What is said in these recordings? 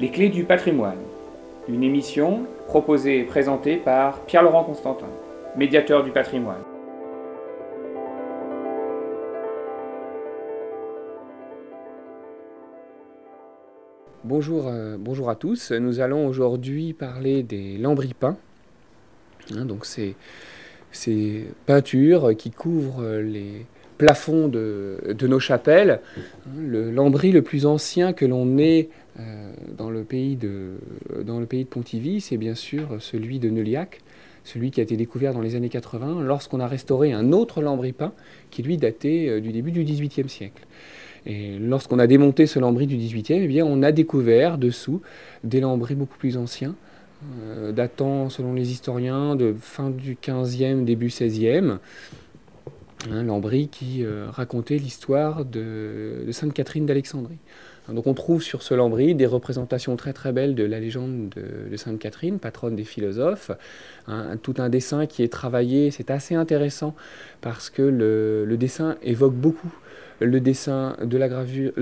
Les clés du patrimoine. Une émission proposée et présentée par Pierre-Laurent Constantin, médiateur du patrimoine. Bonjour, euh, bonjour à tous. Nous allons aujourd'hui parler des lambris-peints. Hein, donc ces peintures qui couvrent les, plafond de, nos chapelles. Le lambris le plus ancien que l'on ait euh, dans, le pays de, Pontivy, c'est bien sûr celui de Neuliac, celui qui a été découvert dans les années 80, lorsqu'on a restauré un autre lambris peint qui lui datait euh, du début du XVIIIe siècle. Et lorsqu'on a démonté ce lambris du XVIIIe, eh bien, on a découvert dessous des lambris beaucoup plus anciens, euh, datant, selon les historiens, de fin du XVe, début XVIe, Hein, Lambry qui euh, racontait l'histoire de, Sainte Catherine d'Alexandrie. Donc on trouve sur ce lambris des représentations très très belles de la légende de, Sainte Catherine, patronne des philosophes, tout un dessin qui est travaillé, c'est assez intéressant parce que le, dessin évoque beaucoup le dessin de la gravure,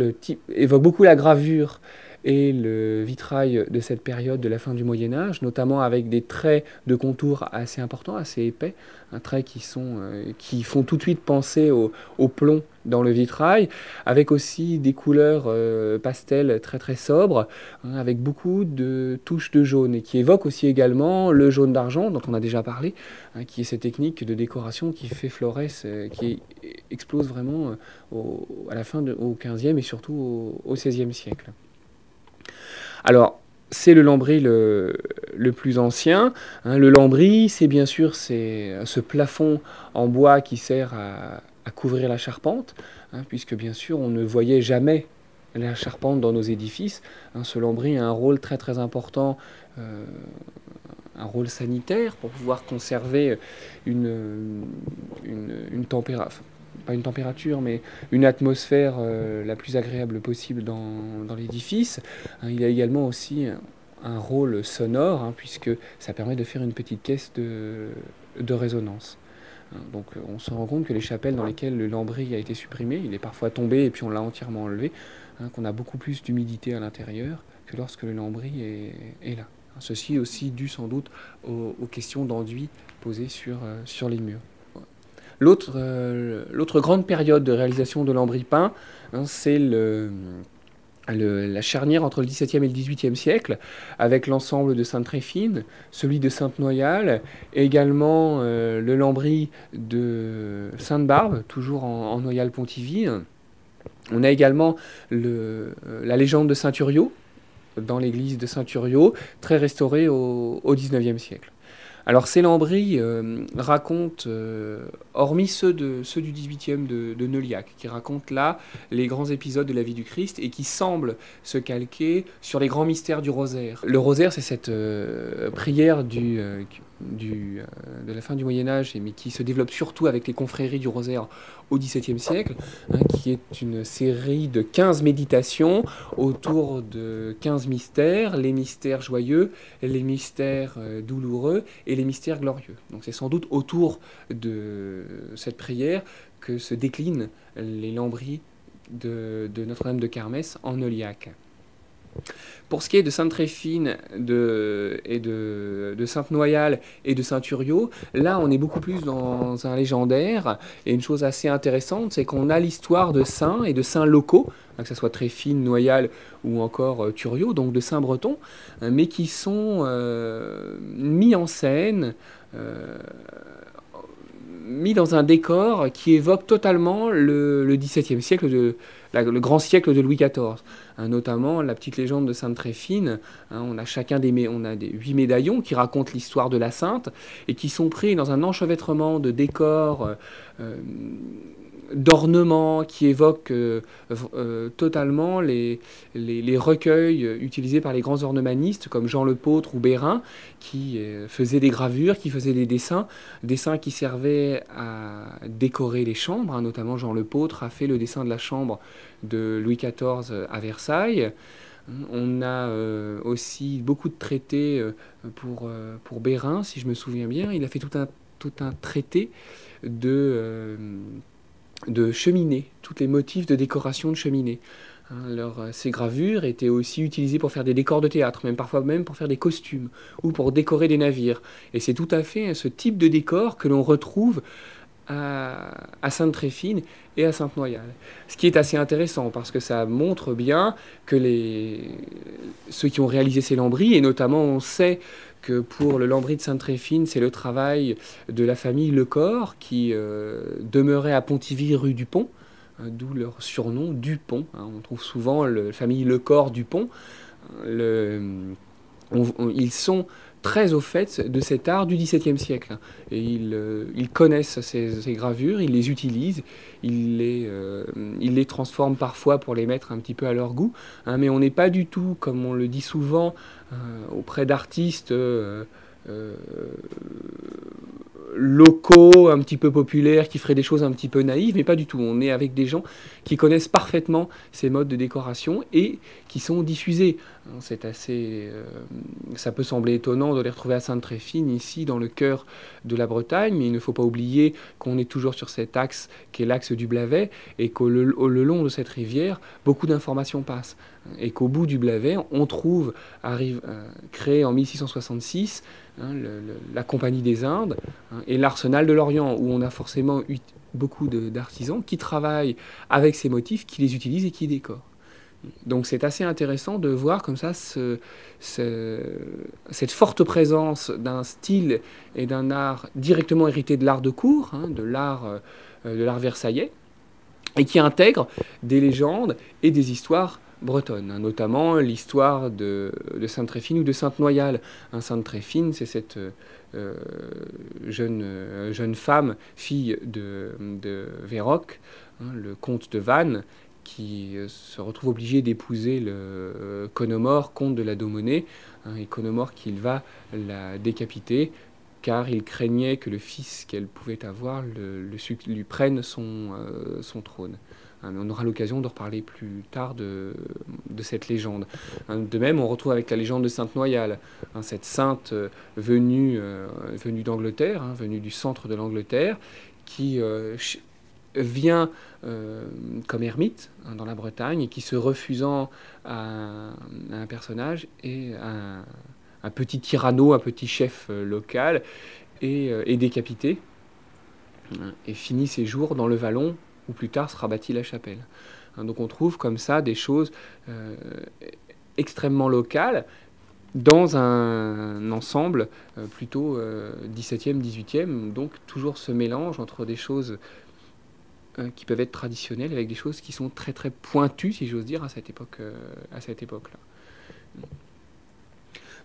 évoque beaucoup la gravure et le vitrail de cette période de la fin du Moyen Âge, notamment avec des traits de contour assez importants, assez épais, un trait qui, sont, euh, qui font tout de suite penser au, plomb dans le vitrail, avec aussi des couleurs euh, pastel très très sobres, hein, avec beaucoup de touches de jaune, et qui évoquent aussi également le jaune d'argent dont on a déjà parlé, hein, qui est cette technique de décoration qui fait florès, euh, qui explose vraiment à la fin au 15e et surtout au, au 16e siècle. Alors, c'est le lambris le, plus ancien. Hein. le lambris, c'est bien sûr ce plafond en bois qui sert à, couvrir la charpente, hein, puisque bien sûr on ne voyait jamais la charpente dans nos édifices. Hein. ce lambris a un rôle très très important, euh, un rôle sanitaire pour pouvoir conserver une, une température pas une température, mais une atmosphère euh, la plus agréable possible dans, l'édifice. Hein, il a également aussi un, rôle sonore, hein, puisque ça permet de faire une petite caisse de, résonance. Hein, donc on se rend compte que les chapelles dans lesquelles le lambris a été supprimé, il est parfois tombé et puis on l'a entièrement enlevé, qu'on a beaucoup plus d'humidité à l'intérieur que lorsque le lambris est, là. Ceci aussi dû sans doute aux, questions d'enduit posées sur, euh, sur les murs. Euh, l'autre grande période de réalisation de lambris peint, c'est la charnière entre le XVIIe et le XVIIIe siècle, avec l'ensemble de Sainte-Tréfine, celui de Sainte-Noyale, également euh, le lambris de Sainte-Barbe, toujours en, Noyale-Pontivy. On a également euh, la légende de Saint-Uriot, dans l'église de Saint-Uriot, très restaurée au XIXe siècle. Alors ces lambris euh, racontent, euh, hormis ceux, de, ceux du 18e de, Neuliac, qui racontent là les grands épisodes de la vie du Christ et qui semblent se calquer sur les grands mystères du rosaire. Le rosaire, c'est cette euh, prière du, du, de la fin du Moyen Âge, mais qui se développe surtout avec les confréries du rosaire au XVIIe siècle, hein, qui est une série de 15 méditations autour de 15 mystères, les mystères joyeux, les mystères euh, douloureux et les mystères glorieux. Donc c'est sans doute autour de cette prière que se déclinent les lambris de, Notre-Dame de Carmès en Oliac. Pour ce qui est de Sainte-Tréfine de, et de, Sainte-Noyale et de Saint-Uriot, là on est beaucoup plus dans un légendaire. Et une chose assez intéressante, c'est qu'on a l'histoire de saints et de saints locaux, hein, que ce soit Tréfine, Noyale ou encore euh, Turiot, donc de saints bretons, hein, mais qui sont euh, mis en scène. Euh, mis dans un décor qui évoque totalement le, XVIIe siècle, le grand siècle de Louis XIV. Hein, notamment la petite légende de Sainte Tréfine. Hein, on a chacun des, on huit médaillons qui racontent l'histoire de la sainte et qui sont pris dans un enchevêtrement de décors. Euh, euh, d'ornements qui évoquent euh, euh, totalement les, les, recueils utilisés par les grands ornemanistes comme Jean Lepôtre ou Bérin, qui euh, faisaient des gravures, qui faisaient des dessins, dessins qui servaient à décorer les chambres. Hein, notamment Jean Lepôtre a fait le dessin de la chambre de Louis XIV à Versailles. On a aussi beaucoup de traités pour, pour Bérin, si je me souviens bien. Il a fait tout un, tout un traité de de cheminées, tous les motifs de décoration de cheminées. Hein, ces gravures étaient aussi utilisées pour faire des décors de théâtre, même parfois même pour faire des costumes ou pour décorer des navires. Et c'est tout à fait ce type de décor que l'on retrouve à, Sainte-Tréfine et à Sainte-Noyale. Ce qui est assez intéressant parce que ça montre bien que ceux qui ont réalisé ces lambris, et notamment on sait que pour le lambris de Sainte-Tréfine, c'est le travail de la famille Lecor qui euh, demeurait à Pontivy rue du Pont, hein, d'où leur surnom Dupont. Hein. on trouve souvent la famille Lecor Dupont. Le, ils sont très au fait de cet art du XVIIe siècle. Euh, ils connaissent ces, gravures, ils les utilisent, ils les, euh, ils les transforment parfois pour les mettre un petit peu à leur goût. Hein, mais on n'est pas du tout, comme on le dit souvent euh, auprès d'artistes, locaux, un petit peu populaires, qui feraient des choses un petit peu naïves, mais pas du tout. On est avec des gens qui connaissent parfaitement ces modes de décoration et qui sont diffusés. C'est assez, euh, ça peut sembler étonnant de les retrouver à Sainte-Tréfine, ici, dans le cœur de la Bretagne, mais il ne faut pas oublier qu'on est toujours sur cet axe qui est l'axe du Blavet et qu'au long de cette rivière, beaucoup d'informations passent. Et qu'au bout du Blavet, on trouve, arrive, euh, créé en 1666, Hein, la Compagnie des Indes hein, et l'Arsenal de l'Orient, où on a forcément eu beaucoup d'artisans qui travaillent avec ces motifs, qui les utilisent et qui décorent. Donc c'est assez intéressant de voir comme ça ce, cette forte présence d'un style et d'un art directement hérité de l'art de cour, hein, de l'art euh, de l'art versaillais, et qui intègre des légendes et des histoires bretonne, hein, notamment l'histoire de, Sainte-Tréfine ou de Sainte-Noyale. Hein, Sainte-Tréfine, c'est cette euh, jeune, euh, jeune femme, fille de, de Véroc, le comte de Vannes, qui euh, se retrouve obligé d'épouser le Conomore, comte de la Daumonée, et Conomore qu'il va la décapiter car il craignait que le fils qu'elle pouvait avoir le, lui prenne son, son trône. Hein, on aura l'occasion de reparler plus tard de, cette légende. Hein, de même, on retrouve avec la légende de Sainte Noyale, hein, cette sainte euh, venue, euh, venue d'Angleterre, venue du centre de l'Angleterre, qui euh, vient comme ermite dans la Bretagne et qui, se refusant à, un personnage, et un, petit tyranno, un petit chef local, est décapité et finit ses jours dans le vallon où plus tard sera bâtie la chapelle. Hein, donc on trouve comme ça des choses euh, extrêmement locales dans un ensemble euh, plutôt 17e, euh, 18e, donc toujours ce mélange entre des choses qui peuvent être traditionnelles avec des choses qui sont très très pointues, si j'ose dire, à cette époque, à cette époque-là.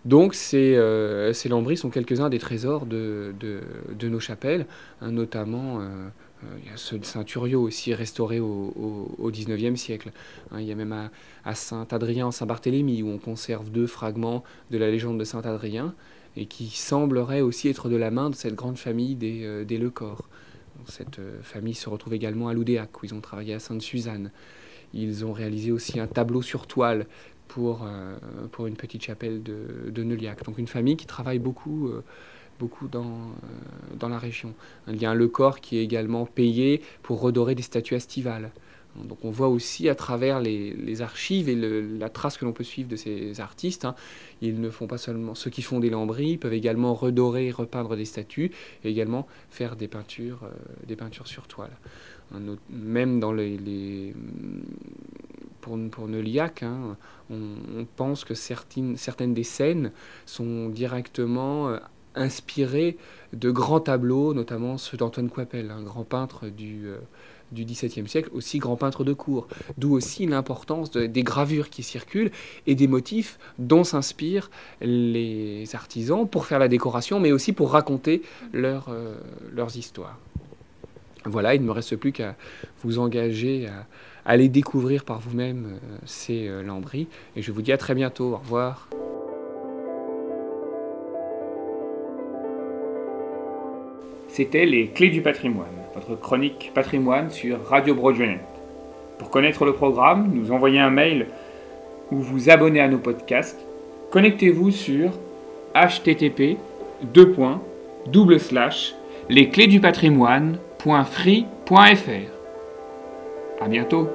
Donc ces, ces lambris sont quelques-uns des trésors de, de, nos chapelles, hein, notamment euh, il y ce Saint-Turio aussi restauré au, au, 19e siècle. Hein, il y a même à, Saint-Adrien, Saint-Barthélemy, où on conserve deux fragments de la légende de Saint-Adrien, et qui sembleraient aussi être de la main de cette grande famille des, euh, des Lecor. Cette euh, famille se retrouve également à Loudéac, où ils ont travaillé à Sainte-Suzanne. Ils ont réalisé aussi un tableau sur toile pour, pour une petite chapelle de, de Neuliac. Donc une famille qui travaille beaucoup beaucoup dans, euh, dans la région. Il y a un Le Corps qui est également payé pour redorer des statues estivales. Donc on voit aussi à travers les, archives et la trace que l'on peut suivre de ces artistes, hein, ils ne font pas seulement ceux qui font des lambris, peuvent également redorer, repeindre des statues et également faire des peintures, euh, des peintures sur toile. Même dans les, pour, Neuliac, hein, on, pense que certaines, des scènes sont directement euh, inspiré de grands tableaux, notamment ceux d'Antoine Coipel, un grand peintre du, euh, du XVIIe siècle, aussi grand peintre de cour. D'où aussi l'importance des gravures qui circulent et des motifs dont s'inspirent les artisans pour faire la décoration, mais aussi pour raconter euh, leurs histoires. Voilà, il ne me reste plus qu'à vous engager à, aller découvrir par vous-même euh, ces lambris. Et je vous dis à très bientôt. Au revoir. C'était Les Clés du patrimoine, votre chronique patrimoine sur Radio Broadway. Pour connaître le programme, nous envoyer un mail ou vous abonner à nos podcasts, connectez-vous sur http lesclésdupatrimoine.free.fr. À bientôt